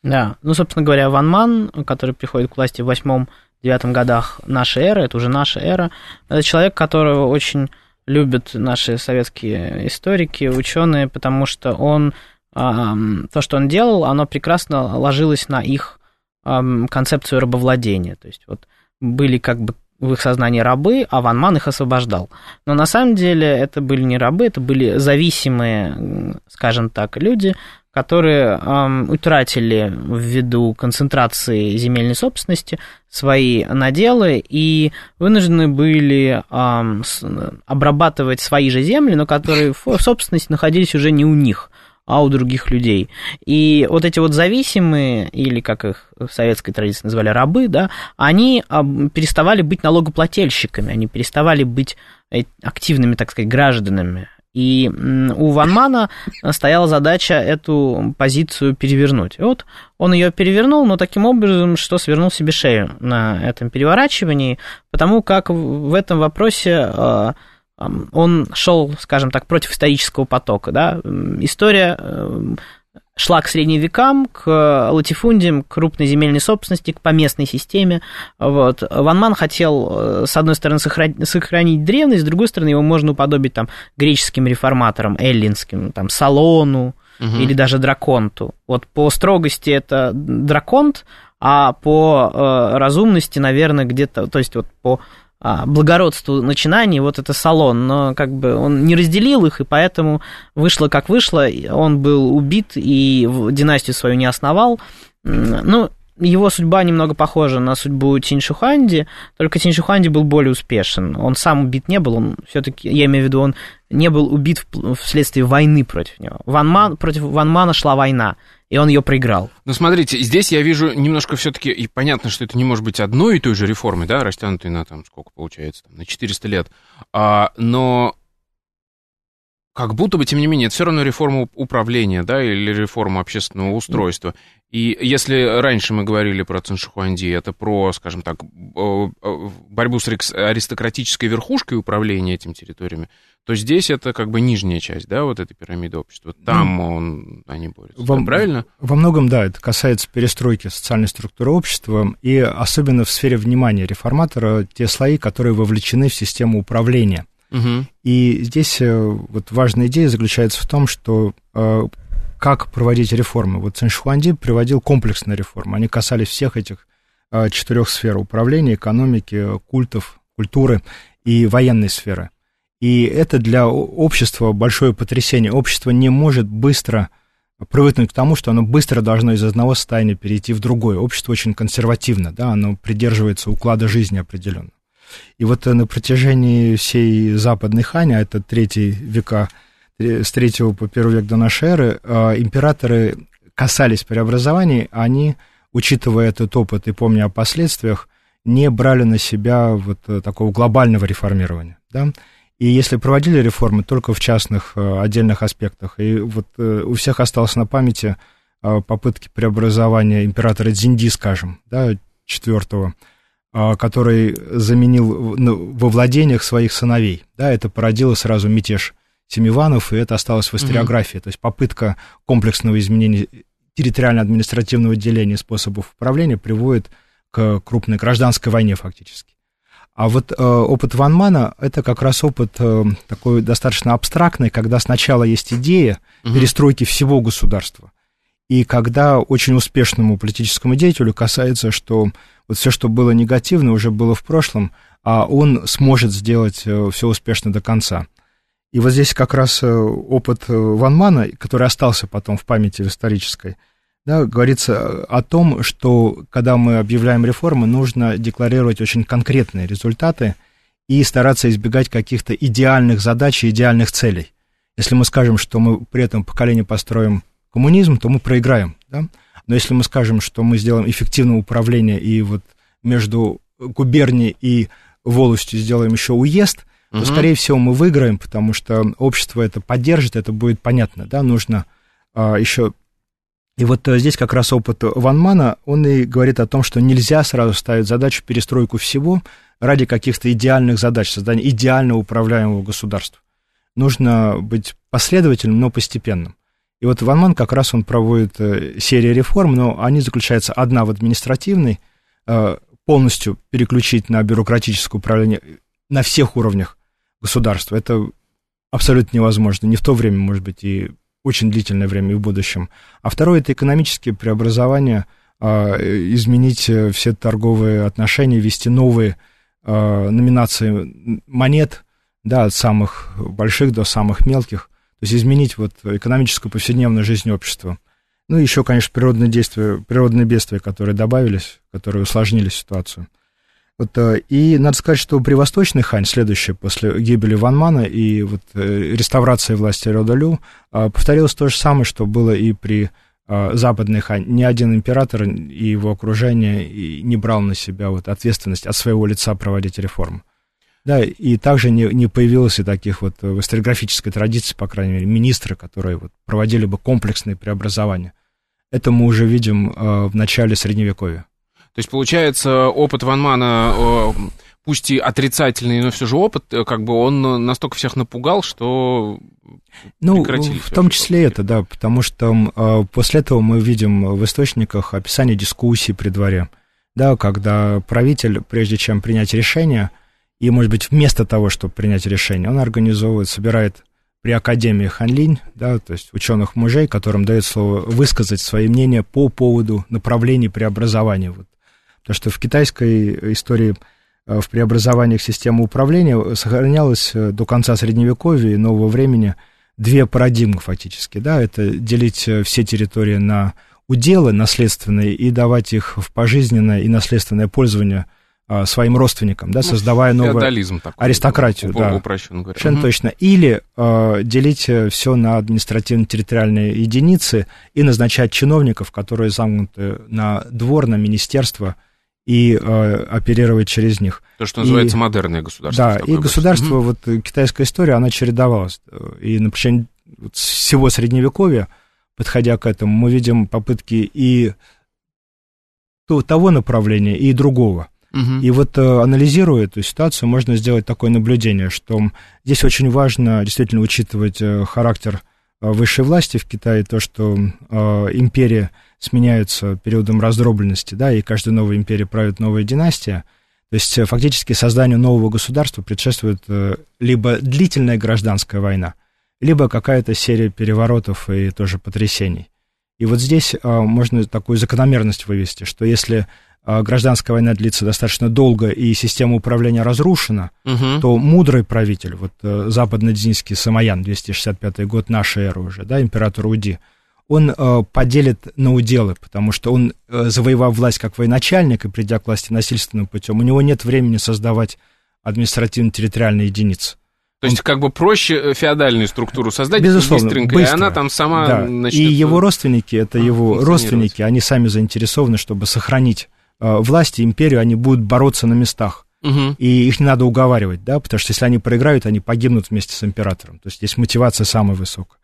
Да, ну, собственно говоря, Ван Ман, который приходит к власти в восьмом девятом годах нашей эры, это уже наша эра, это человек, которого очень любят наши советские историки, ученые, потому что он, то, что он делал, оно прекрасно ложилось на их концепцию рабовладения. То есть вот были как бы в их сознании рабы, а Ван Ман их освобождал. Но на самом деле это были не рабы, это были зависимые, скажем так, люди, которые эм, утратили ввиду концентрации земельной собственности свои наделы и вынуждены были эм, с, обрабатывать свои же земли, но которые в собственности находились уже не у них а у других людей. И вот эти вот зависимые, или как их в советской традиции называли рабы, да, они переставали быть налогоплательщиками, они переставали быть э, активными, так сказать, гражданами. И у Ван Мана стояла задача эту позицию перевернуть. И вот он ее перевернул, но таким образом, что свернул себе шею на этом переворачивании, потому как в этом вопросе э, он шел, скажем так, против исторического потока. Да? История эм, шла к средним векам, к латифундиям, к крупной земельной собственности, к поместной системе. Вот. Ван Ман хотел, э, с одной стороны, сохранить, сохранить древность, с другой стороны, его можно уподобить там, греческим реформаторам, эллинским, там, Салону угу. или даже Драконту. Вот по строгости это Драконт, а по э, разумности, наверное, где-то, то есть вот по благородству начинаний, вот это салон, но как бы он не разделил их, и поэтому вышло как вышло, он был убит и династию свою не основал. Ну, его судьба немного похожа на судьбу Тиньшуханди, только Тиньшуханди был более успешен. Он сам убит не был, он все-таки, я имею в виду, он не был убит вследствие войны против него. Ван Ман, против Ван Мана шла война, и он ее проиграл.
Ну, смотрите, здесь я вижу немножко все-таки, и понятно, что это не может быть одной и той же реформы, да, растянутой на там, сколько получается, там, на 400 лет, а, но как будто бы, тем не менее, это все равно реформа управления, да, или реформа общественного устройства. И если раньше мы говорили про Циншихуанди, это про, скажем так, борьбу с аристократической верхушкой управления этими территориями, то здесь это как бы нижняя часть, да, вот этой пирамиды общества. Там ну, он, они борются. Во, правильно?
Во многом, да, это касается перестройки социальной структуры общества, и особенно в сфере внимания реформатора те слои, которые вовлечены в систему управления. Угу. И здесь э, вот важная идея заключается в том, что э, как проводить реформы. Вот Циншуанди приводил комплексные реформы. Они касались всех этих э, четырех сфер управления, экономики, культов, культуры и военной сферы. И это для общества большое потрясение. Общество не может быстро привыкнуть к тому, что оно быстро должно из одного состояния перейти в другое. Общество очень консервативно, да, оно придерживается уклада жизни определенно. И вот на протяжении всей западной Хани, а это третий века, с третьего по первый век до нашей эры, а, императоры касались преобразований, они, учитывая этот опыт и помня о последствиях, не брали на себя вот э, такого глобального реформирования, да, и если проводили реформы только в частных э, отдельных аспектах, и вот э, у всех осталось на памяти попытки преобразования императора Дзинди, скажем, да, четвертого, который заменил ну, во владениях своих сыновей, да, это породило сразу мятеж Семиванов, и это осталось в историографии. Mm-hmm. То есть попытка комплексного изменения территориально-административного деления способов управления приводит к крупной гражданской войне фактически. А вот э, опыт Ван Мана это как раз опыт э, такой достаточно абстрактный, когда сначала есть идея mm-hmm. перестройки всего государства, и когда очень успешному политическому деятелю касается, что вот все, что было негативно, уже было в прошлом, а он сможет сделать э, все успешно до конца. И вот здесь как раз э, опыт э, Ван Мана, который остался потом в памяти исторической, да, говорится о том, что когда мы объявляем реформы, нужно декларировать очень конкретные результаты и стараться избегать каких-то идеальных задач и идеальных целей. Если мы скажем, что мы при этом поколении построим коммунизм, то мы проиграем. Да? Но если мы скажем, что мы сделаем эффективное управление и вот между губернией и волостью сделаем еще уезд, то, скорее всего, мы выиграем, потому что общество это поддержит, это будет понятно, да, нужно а, еще... И вот а, здесь как раз опыт Ван Мана, он и говорит о том, что нельзя сразу ставить задачу перестройку всего ради каких-то идеальных задач, создания идеально управляемого государства. Нужно быть последовательным, но постепенным. И вот Ван Ман как раз он проводит э, серию реформ, но они заключаются одна в административной, э, полностью переключить на бюрократическое управление на всех уровнях государства. Это абсолютно невозможно. Не в то время, может быть, и очень длительное время и в будущем. А второе – это экономические преобразования, а, изменить э, все торговые отношения, ввести новые номинации монет, да, от самых больших до самых мелких, то есть изменить вот экономическую повседневную жизнь общества. Ну, еще, конечно, природные действия, природные бедствия, которые добавились, которые усложнили ситуацию. Вот, э, и надо сказать, что при Восточной Хань, следующее после гибели Ван Мана и вот э, реставрации власти Родолю, э, повторилось то же самое, что было и при Западной Хань. Ни один император и его окружение не брал на себя вот ответственность от своего лица проводить реформы. Да, и также не, не появилось и таких вот в историографической традиции, по крайней мере, министры, которые вот проводили бы комплексные преобразования. Это мы уже видим э, в начале Средневековья.
То есть, получается, опыт Ван Мана, э, пусть и отрицательный, но все же опыт, э, как бы он настолько всех напугал, что
ну, в том числе это, да, потому что э, после этого мы видим в источниках описание дискуссий при дворе, да, когда правитель, прежде чем принять решение, и, может быть, вместо того, чтобы принять решение, он организовывает, собирает при Академии Ханлинь, да, то есть ученых мужей, которым дает слово высказать свои мнения по поводу направлений преобразования. Вот. Потому что в китайской истории э, в преобразованиях системы управления сохранялось э, до конца Средневековья и нового времени две парадигмы фактически. Да, это делить э, все территории на уделы наследственные и давать их в пожизненное и наследственное пользование – а, своим родственникам, да, ну, создавая новую такой, аристократию, да, упрощенно говоря. Совершенно угу. точно. Или э, делить э, все на административно-территориальные единицы и назначать чиновников, которые замкнуты на двор, на министерство, и э, оперировать через них.
То, что называется и, модерное государство.
Да, и государство, угу. вот китайская история, она чередовалась. И на протяжении всего Средневековья, подходя к этому, мы видим попытки и того направления, и другого. Угу. И вот э, анализируя эту ситуацию, можно сделать такое наблюдение, что здесь очень важно действительно учитывать э, характер э, высшей власти в Китае, то, что империя сменяется периодом раздробленности, да, и каждая новая империя правит новая династия. То есть фактически созданию нового государства предшествует либо длительная гражданская война, либо какая-то серия переворотов и тоже потрясений. И вот здесь можно такую закономерность вывести, что если гражданская война длится достаточно долго и система управления разрушена, угу. то мудрый правитель, вот э, западно-дзинский Самоян, 265 год нашей эры уже, да, император Уди, он э, поделит на уделы, потому что он, э, завоевав власть как военачальник и придя к власти насильственным путем, у него нет времени создавать административно-территориальные единицы.
То есть, как бы проще э, феодальную структуру создать Безусловно, быстренько, быстро. и она там сама
да. начнет... И его родственники, это а, его родственники, они сами заинтересованы, чтобы сохранить Э, власти, империю, они будут бороться на местах. Угу. И их не надо уговаривать, да, потому что если они проиграют, они погибнут вместе с императором. То есть здесь мотивация самая высокая.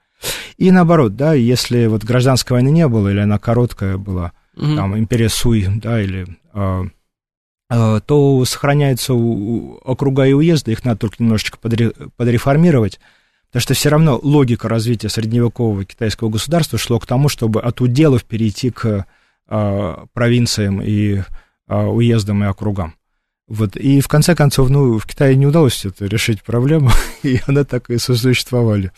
И наоборот, да, если вот гражданской войны не было, или она короткая была, угу. там, империя Суй, да, или э, э, то сохраняются у, округа и уезды, их надо только немножечко подре, подреформировать, потому что все равно логика развития средневекового китайского государства шло к тому, чтобы от уделов перейти к а, провинциям и а, уездам и округам. Вот. И в конце концов, ну, в Китае не удалось это решить проблему, [laughs] и она так и сосуществовали.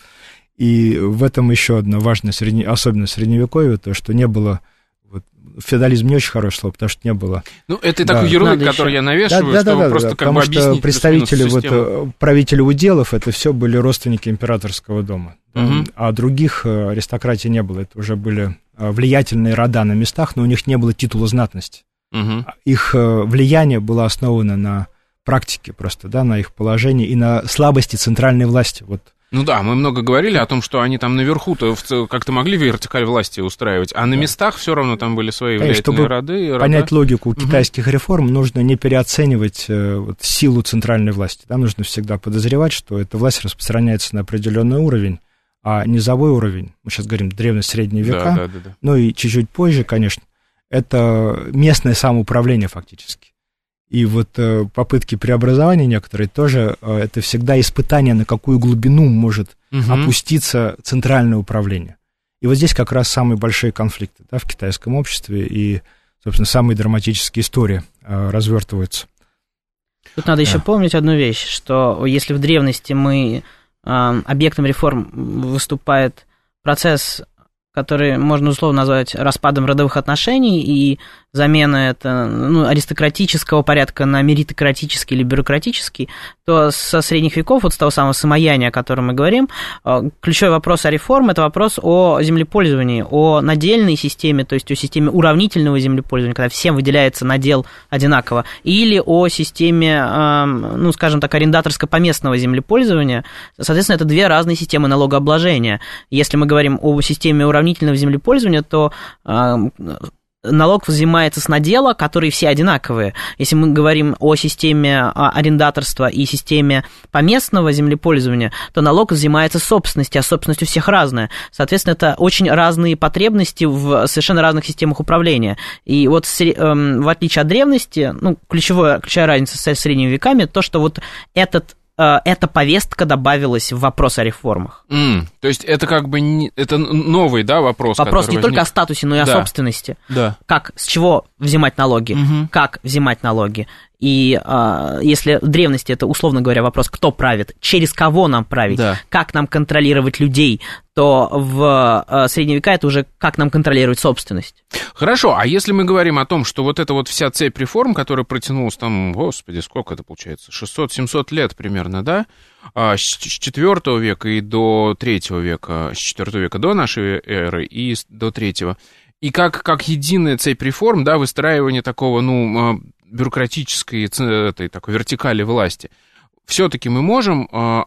И в этом еще одна важная средне... особенность средневековья, то, что не было вот, феодализм не очень хорошее слово, потому что не было.
Ну, это да. такой ярлык, который еще... я навешиваю, да, да,
чтобы
да, просто
да,
как
потому
бы
что представители, вот, э, правители уделов, это все были родственники императорского дома. Угу. А других э, аристократий не было. Это уже были э, влиятельные рода на местах, но у них не было титула знатности. Угу. Их влияние было основано на практике просто, да, на их положении и на слабости центральной власти. Вот
ну да, мы много говорили о том, что они там наверху-то как-то могли вертикаль власти устраивать, а на да. местах все равно там были свои влиятельные
Чтобы
роды.
Рода. понять логику угу. китайских реформ, нужно не переоценивать э, вот, силу центральной власти. Да? Нужно всегда подозревать, что эта власть распространяется на определенный уровень, а низовой уровень, мы сейчас говорим древно-средние века, да, да, да, да. ну и чуть-чуть позже, конечно, это местное самоуправление фактически. И вот э, попытки преобразования некоторые тоже, э, это всегда испытание, на какую глубину может угу. опуститься центральное управление. И вот здесь как раз самые большие конфликты да, в китайском обществе и, собственно, самые драматические истории э, развертываются.
Тут надо да. еще помнить одну вещь, что если в древности мы объектом реформ выступает процесс который можно условно назвать распадом родовых отношений и замена это ну, аристократического порядка на меритократический или бюрократический, то со средних веков, вот с того самого самояния, о котором мы говорим, э, ключевой вопрос о реформе – это вопрос о землепользовании, о надельной системе, то есть о системе уравнительного землепользования, когда всем выделяется надел одинаково, или о системе, эм, ну, скажем так, арендаторско-поместного землепользования. Соответственно, это две разные системы налогообложения. Если мы говорим о системе уравнительного землепользования, то эм, налог взимается с надела, которые все одинаковые. Если мы говорим о системе а, арендаторства и системе поместного землепользования, то налог взимается с собственности, а собственность у всех разная. Соответственно, это очень разные потребности в совершенно разных системах управления. И вот эм, в отличие от древности, ну, ключевая, ключевая разница с средними веками, то, что вот этот Э, эта повестка добавилась в вопрос о реформах.
Mm, то есть это как бы не, это новый, да, вопрос.
Вопрос не
возник.
только о статусе, но и да. о собственности.
Да.
Как, с чего взимать налоги, угу. как взимать налоги. И э, если в древности это, условно говоря, вопрос, кто правит, через кого нам править, да. как нам контролировать людей, то в э, средние века это уже как нам контролировать собственность.
Хорошо, а если мы говорим о том, что вот эта вот вся цепь реформ, которая протянулась там, господи, сколько это получается, 600-700 лет примерно, да, а, с 4 века и до 3 века, с 4 века до нашей эры и до 3 и как, как единая цепь реформ, да, выстраивание такого, ну, а, бюрократической этой такой вертикали власти, все-таки мы можем э,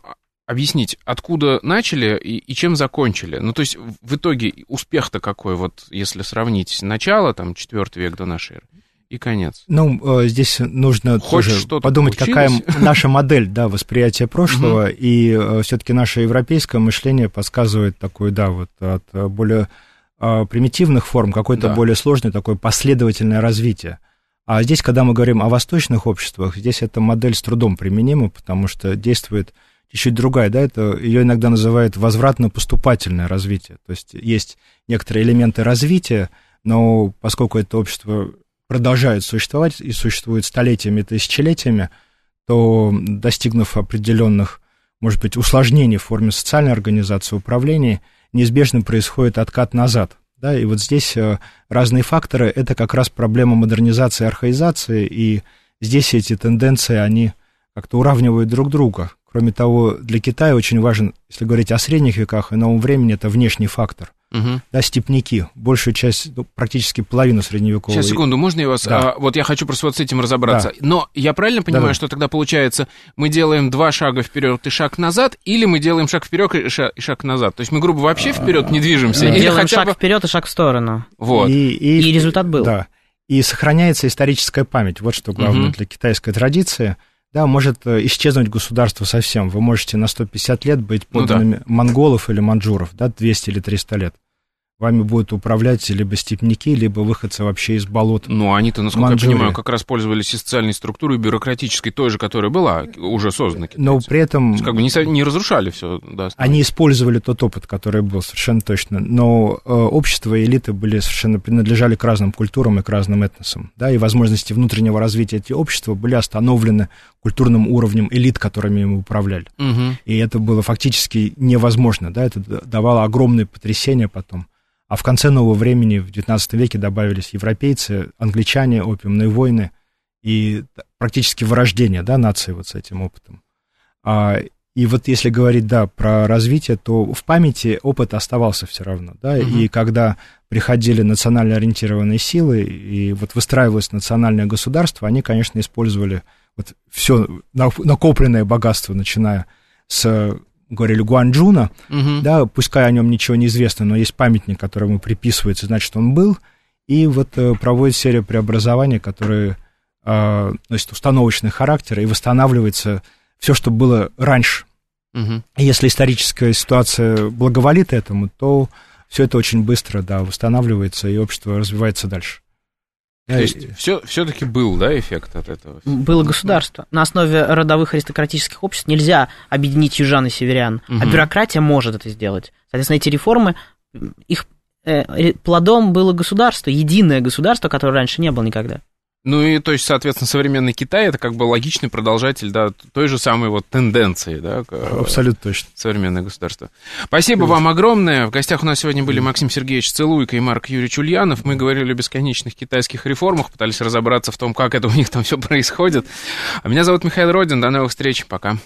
объяснить, откуда начали и, и чем закончили. Ну, то есть, в итоге успех-то какой, вот если сравнить начало, там, 4 век до нашей эры, и конец.
Ну, э, здесь нужно Хоть тоже подумать, получилось. какая наша модель да, восприятия прошлого, и э, все-таки наше европейское мышление подсказывает такой, да, вот от более э, примитивных форм какое-то да. более сложное такое последовательное развитие. А здесь, когда мы говорим о восточных обществах, здесь эта модель с трудом применима, потому что действует чуть-чуть другая, да, это ее иногда называют возвратно-поступательное развитие. То есть есть некоторые элементы развития, но поскольку это общество продолжает существовать и существует столетиями, тысячелетиями, то достигнув определенных, может быть, усложнений в форме социальной организации управления, неизбежно происходит откат назад. Да, и вот здесь э, разные факторы, это как раз проблема модернизации, архаизации, и здесь эти тенденции, они как-то уравнивают друг друга. Кроме того, для Китая очень важен, если говорить о средних веках и новом времени, это внешний фактор. Угу. Да, степняки, большая часть, ну, практически половину средневековой.
Сейчас, секунду, можно я вас... Да. А, вот я хочу просто вот с этим разобраться. Да. Но я правильно понимаю, да, что тогда получается, мы делаем два шага вперед и шаг назад, или мы делаем шаг вперед и шаг, и шаг назад? То есть мы, грубо, вообще вперед не движемся? Мы
или делаем шаг бы... вперед и шаг в сторону.
Вот.
И, и, и результат был.
Да. И сохраняется историческая память. Вот что главное угу. для китайской традиции – да, может э, исчезнуть государство совсем. Вы можете на 150 лет быть подданными ну, да. монголов или манжуров, да, 200 или 300 лет вами будут управлять либо степняки, либо выходцы вообще из болот.
Ну, они-то, насколько Манчжурии. я понимаю, как раз пользовались и социальной структурой, бюрократической, той же, которая была, уже создана. Китайцы.
Но при этом...
как бы не, не разрушали все. Да,
они использовали тот опыт, который был, совершенно точно. Но э, общество и элиты были совершенно принадлежали к разным культурам и к разным этносам. Да, и возможности внутреннего развития этих общества были остановлены культурным уровнем элит, которыми мы управляли. Угу. И это было фактически невозможно. Да, это давало огромные потрясения потом. А в конце нового времени, в XIX веке, добавились европейцы, англичане, опиумные войны и практически вырождение да, нации вот с этим опытом. А, и вот если говорить, да, про развитие, то в памяти опыт оставался все равно, да, угу. и когда приходили национально ориентированные силы, и вот выстраивалось национальное государство, они, конечно, использовали вот все накопленное богатство, начиная с говорили, Гуанчжуна, угу. да, пускай о нем ничего не известно, но есть памятник, которому приписывается, значит, он был, и вот э, проводит серию преобразований, которые э, носят установочный характер, и восстанавливается все, что было раньше. Угу. Если историческая ситуация благоволит этому, то все это очень быстро, да, восстанавливается, и общество развивается дальше.
То есть все, все-таки был, да, эффект от этого?
Было государство. На основе родовых аристократических обществ нельзя объединить южан и северян, угу. а бюрократия может это сделать. Соответственно, эти реформы, их э, плодом было государство, единое государство, которое раньше не было никогда.
Ну и, то есть, соответственно, современный Китай это как бы логичный продолжатель, да, той же самой вот тенденции, да. К,
Абсолютно точно.
Современное государство. Спасибо вам огромное. В гостях у нас сегодня были Максим Сергеевич Целуйко и Марк Юрьевич Ульянов. Мы говорили о бесконечных китайских реформах, пытались разобраться в том, как это у них там все происходит. А меня зовут Михаил Родин. До новых встреч. Пока.